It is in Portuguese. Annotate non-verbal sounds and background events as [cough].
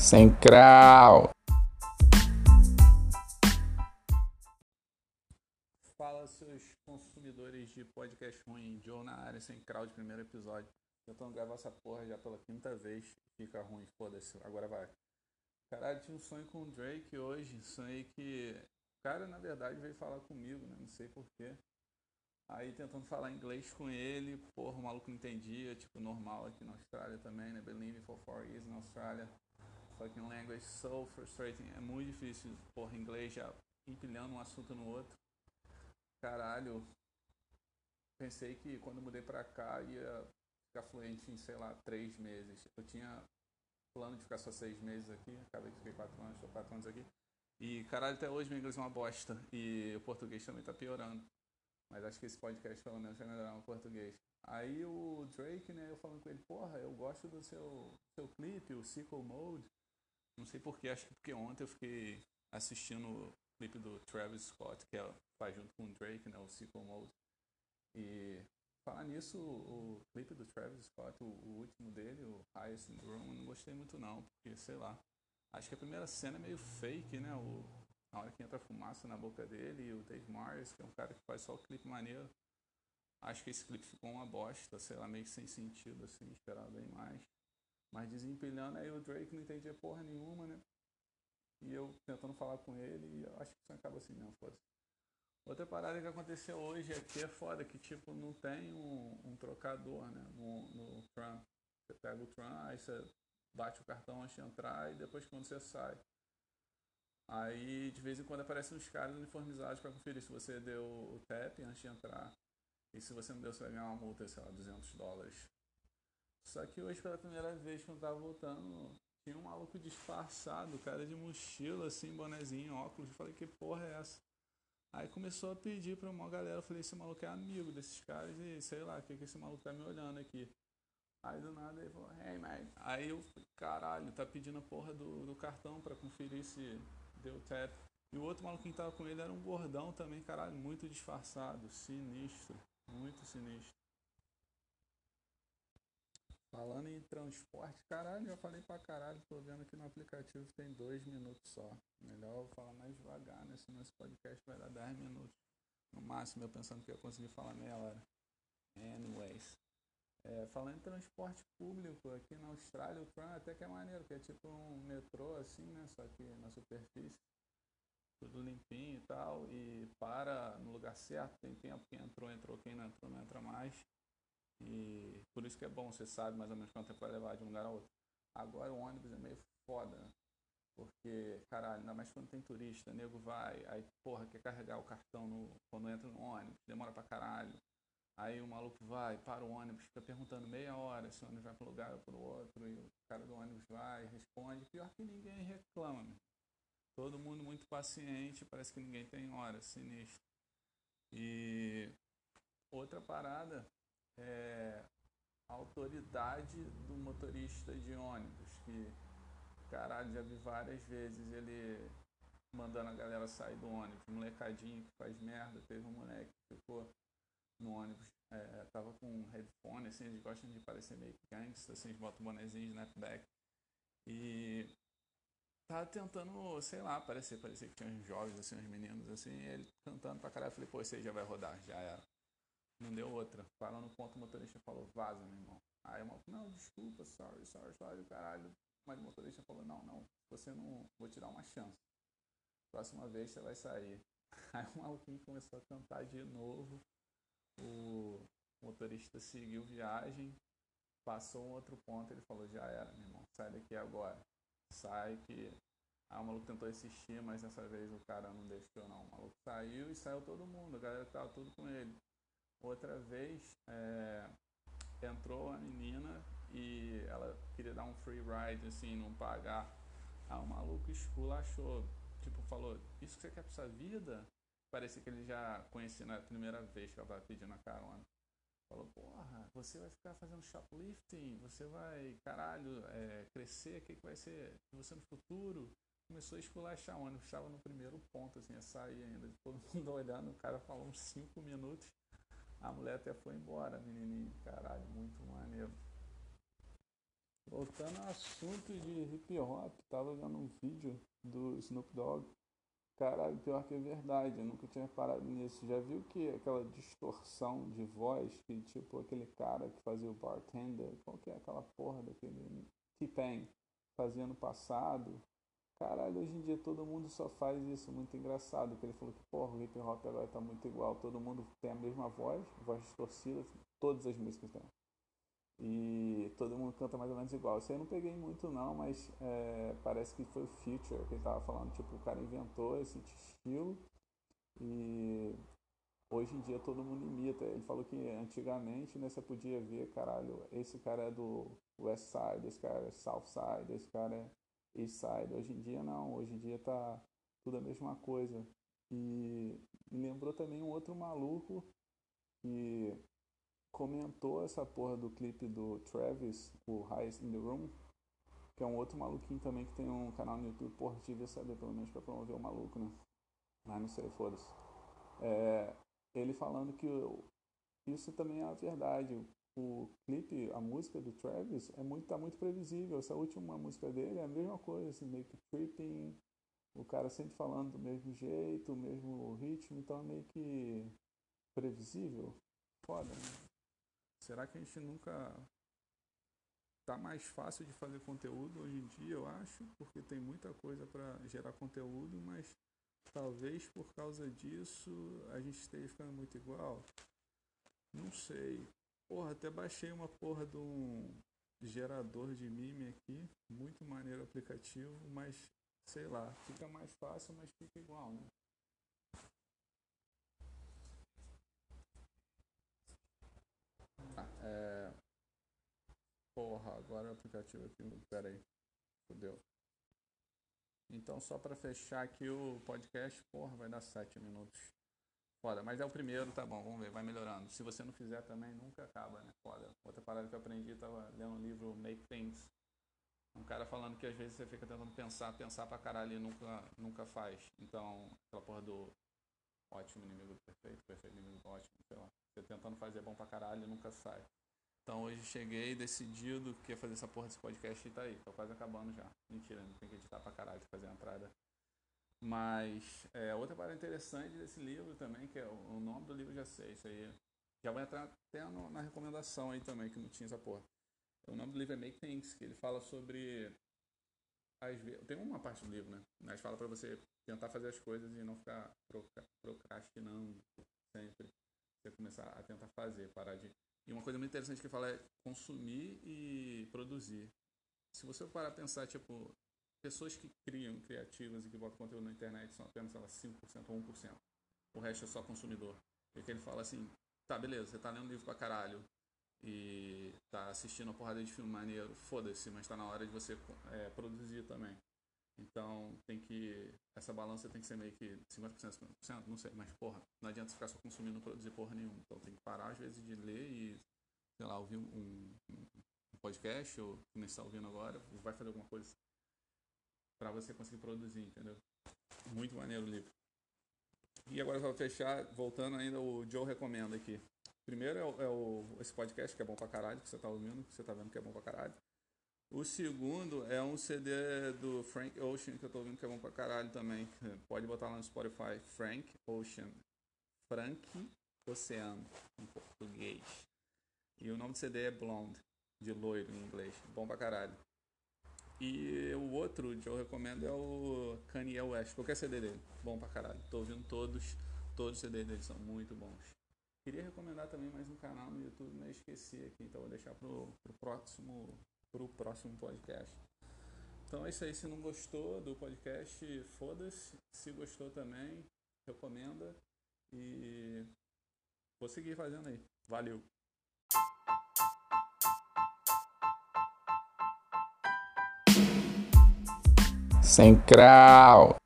Sem crau. Fala seus consumidores de podcast ruim, Joe na área, sem crowd, primeiro episódio. Tô gravar essa porra já pela quinta vez, fica ruim, foda-se, agora vai. Caralho, tinha um sonho com o Drake hoje, sonhei que o cara na verdade veio falar comigo, né? Não sei porquê. Aí tentando falar inglês com ele, porra, o maluco não entendia, tipo, normal aqui na Austrália também, né? Living for four years na Austrália. Fucking language so frustrating. É muito difícil, porra, inglês já empilhando um assunto no outro. Caralho. Pensei que quando mudei pra cá ia ficar fluente em, sei lá, três meses. Eu tinha plano de ficar só seis meses aqui, acabei de ficar quatro anos, estou quatro anos aqui. E caralho, até hoje meu inglês é uma bosta. E o português também tá piorando. Mas acho que esse podcast pelo menos vai melhorar o português. Aí o Drake, né, eu falando com ele, porra, eu gosto do seu, seu clipe, o Sickle Mode. Não sei porquê, acho que porque ontem eu fiquei assistindo o clipe do Travis Scott, que é, faz junto com o Drake, né, o Sickle Mode. E falar nisso, o, o clipe do Travis Scott, o, o, último dele, o Highest in the Room, eu não gostei muito não, porque, sei lá, acho que a primeira cena é meio fake, né, o, na hora que entra fumaça na boca dele, e o Dave Morris, que é um cara que faz só o clipe maneiro. Acho que esse clipe ficou uma bosta, sei lá, meio sem sentido, assim, esperava bem mais. Mas desempilhando, aí o Drake não entendia porra nenhuma, né? E eu tentando falar com ele, e eu acho que isso acaba assim mesmo, foda Outra parada que aconteceu hoje aqui é foda, que tipo, não tem um, um trocador, né? No, no Trump. Você pega o Trump, aí você bate o cartão antes de entrar e depois quando você sai. Aí de vez em quando aparecem uns caras uniformizados para conferir se você deu o tap antes de entrar. E se você não deu, você vai ganhar uma multa, sei lá, 200 dólares. Só que hoje, pela primeira vez, quando tava voltando, tinha um maluco disfarçado, cara de mochila, assim, bonezinho, óculos. Eu falei, que porra é essa? Aí começou a pedir pra uma galera, eu falei, esse maluco é amigo desses caras e sei lá, o que, que esse maluco tá me olhando aqui. Aí do nada ele falou, hey man. Aí eu caralho, tá pedindo a porra do, do cartão pra conferir se deu tap. E o outro maluquinho que tava com ele era um gordão também, caralho, muito disfarçado, sinistro, muito sinistro. Falando em transporte, caralho, já falei pra caralho, tô vendo aqui no aplicativo tem dois minutos só. Melhor eu falar mais devagar, né? Senão esse podcast vai dar 10 minutos. No máximo, eu pensando que eu ia conseguir falar meia hora. Anyways. É, falando em transporte público, aqui na Austrália, o tram até que é maneiro, que é tipo um metrô assim, né? Só que na superfície. Tudo limpinho e tal. E para no lugar certo, tem tempo. Quem entrou, entrou. Quem não entrou, não entra mais. E por isso que é bom, você sabe mais ou menos quanto tempo vai levar de um lugar a outro. Agora o ônibus é meio foda, né? Porque, caralho, ainda mais quando tem turista, nego vai, aí, porra, quer carregar o cartão no, quando entra no ônibus, demora pra caralho. Aí o maluco vai, para o ônibus, fica perguntando meia hora se o ônibus vai para um lugar ou para o outro, e o cara do ônibus vai, responde. Pior que ninguém reclama, meu. Todo mundo muito paciente, parece que ninguém tem hora, sinistro. E outra parada é a autoridade do motorista de ônibus, que, caralho, já vi várias vezes ele mandando a galera sair do ônibus, molecadinho que faz merda, teve um moleque que ficou no ônibus, é, tava com um headphone, assim, eles gostam de parecer meio gangsta, assim, eles botam bonezinho de snapback. E tava tentando, sei lá, parecer, parecia que tinha uns jovens, assim, uns meninos, assim, ele cantando pra caralho, eu falei, pô, aí já vai rodar, já era. Não deu outra. Parando no ponto, o motorista falou, vaza, meu irmão. Aí o maluco, não, desculpa, sorry, sorry, sorry, caralho. Mas o motorista falou, não, não, você não, vou te dar uma chance. Próxima vez você vai sair. [laughs] Aí o maluquinho começou a cantar de novo. O motorista seguiu viagem, passou um outro ponto, ele falou, já era, meu irmão, sai daqui agora. Sai que. Aí o maluco tentou insistir, mas dessa vez o cara não deixou não. O maluco saiu e saiu todo mundo, a galera tava tudo com ele. Outra vez é, entrou a menina e ela queria dar um free ride, assim, não pagar. Aí o maluco esculachou, tipo, falou, isso que você quer pra sua vida? Parecia que ele já conhecia na primeira vez que ela tava pedindo a carona. Falou, porra, você vai ficar fazendo shoplifting, você vai, caralho, é, crescer, o que, que vai ser você no futuro? Começou a esculachar o ônibus, estava no primeiro ponto, assim, a sair ainda, todo [laughs] mundo olhando, o cara falou uns 5 minutos. A mulher até foi embora, menininho. Caralho, muito maneiro. Voltando ao assunto de hip hop, tava vendo um vídeo do Snoop Dogg. Caralho, pior que é verdade, eu nunca tinha parado nisso. Já viu que aquela distorção de voz, que tipo aquele cara que fazia o bartender, qual que é aquela porra daquele T-Pain fazia no passado? Caralho, hoje em dia todo mundo só faz isso, muito engraçado. Que ele falou que, porra, o hip hop agora tá muito igual, todo mundo tem a mesma voz, voz distorcida, todas as músicas têm. E todo mundo canta mais ou menos igual. Isso aí eu não peguei muito não, mas é, parece que foi o Future que ele tava falando. Tipo, o cara inventou esse estilo e hoje em dia todo mundo imita. Ele falou que antigamente né, você podia ver, caralho, esse cara é do West Side, esse cara é South Side, esse cara é East Side. Hoje em dia não, hoje em dia tá tudo a mesma coisa. E me lembrou também um outro maluco que comentou essa porra do clipe do Travis, o Highest in the Room, que é um outro maluquinho também que tem um canal no YouTube. Porra, devia saber pelo menos pra promover o maluco, né? Mas não sei, foda-se. É, ele falando que isso também é a verdade. O clipe, a música do Travis é muito, tá muito previsível. Essa última música dele é a mesma coisa, assim, meio que tripping, o cara sempre falando do mesmo jeito, o mesmo ritmo, então é meio que previsível. Foda, né? Será que a gente nunca tá mais fácil de fazer conteúdo hoje em dia, eu acho, porque tem muita coisa para gerar conteúdo, mas talvez por causa disso a gente esteja ficando muito igual. Não sei. Porra, até baixei uma porra de um gerador de meme aqui, muito maneiro aplicativo, mas sei lá, fica mais fácil, mas fica igual, né? É... Porra, agora o aplicativo aqui. Pera aí. Fudeu. Então, só para fechar aqui o podcast, porra, vai dar 7 minutos. Foda, mas é o primeiro, tá bom, vamos ver, vai melhorando. Se você não fizer também, nunca acaba, né? Foda. Outra parada que eu aprendi, tava lendo um livro Make Things. Um cara falando que às vezes você fica tentando pensar, pensar pra caralho e nunca, nunca faz. Então, aquela porra do ótimo inimigo do perfeito, perfeito inimigo do ótimo, sei lá. Você tentando fazer bom pra caralho e nunca sai. Então hoje cheguei decidido que ia fazer essa porra desse podcast e tá aí. Tô quase acabando já. Mentira, não tem que editar pra caralho, fazer a entrada. Mas é, outra parada interessante desse livro também, que é o, o nome do livro já sei, isso aí. Já vai entrar até no, na recomendação aí também, que não tinha essa porra. O nome do livro é Make Things, que ele fala sobre. As, tem uma parte do livro, né? Mas fala pra você tentar fazer as coisas e não ficar procrastinando sempre. Você começar a tentar fazer, parar de e uma coisa muito interessante que ele fala é consumir e produzir. Se você parar a pensar, tipo, pessoas que criam, criativas e que botam conteúdo na internet são apenas elas 5% ou 1%. O resto é só consumidor. E que ele fala assim, tá, beleza, você tá lendo livro pra caralho e tá assistindo uma porrada de filme maneiro, foda-se, mas tá na hora de você é, produzir também. Então tem que. Essa balança tem que ser meio que 50%, 50%, não sei, mas porra, não adianta ficar só consumindo e produzir porra nenhuma. Então tem que parar às vezes de ler e, sei lá, ouvir um, um podcast ou começar ouvindo agora, vai fazer alguma coisa para você conseguir produzir, entendeu? Muito maneiro o livro. E agora para fechar, voltando ainda, o Joe recomenda aqui. Primeiro é, o, é o, esse podcast que é bom pra caralho, que você tá ouvindo, que você tá vendo que é bom pra caralho. O segundo é um CD do Frank Ocean, que eu tô ouvindo que é bom pra caralho também. [laughs] Pode botar lá no Spotify. Frank Ocean. Frank Oceano, em português. E o nome do CD é Blonde, de loiro em inglês. Bom pra caralho. E o outro que eu recomendo é o Kanye West. Qualquer CD dele. Bom pra caralho. Tô ouvindo todos. Todos os CDs dele são muito bons. Queria recomendar também mais um canal no YouTube, mas esqueci aqui. Então vou deixar pro, pro próximo para o próximo podcast. Então é isso aí. Se não gostou do podcast, foda-se. Se gostou também, recomenda. E vou seguir fazendo aí. Valeu! Sem crau!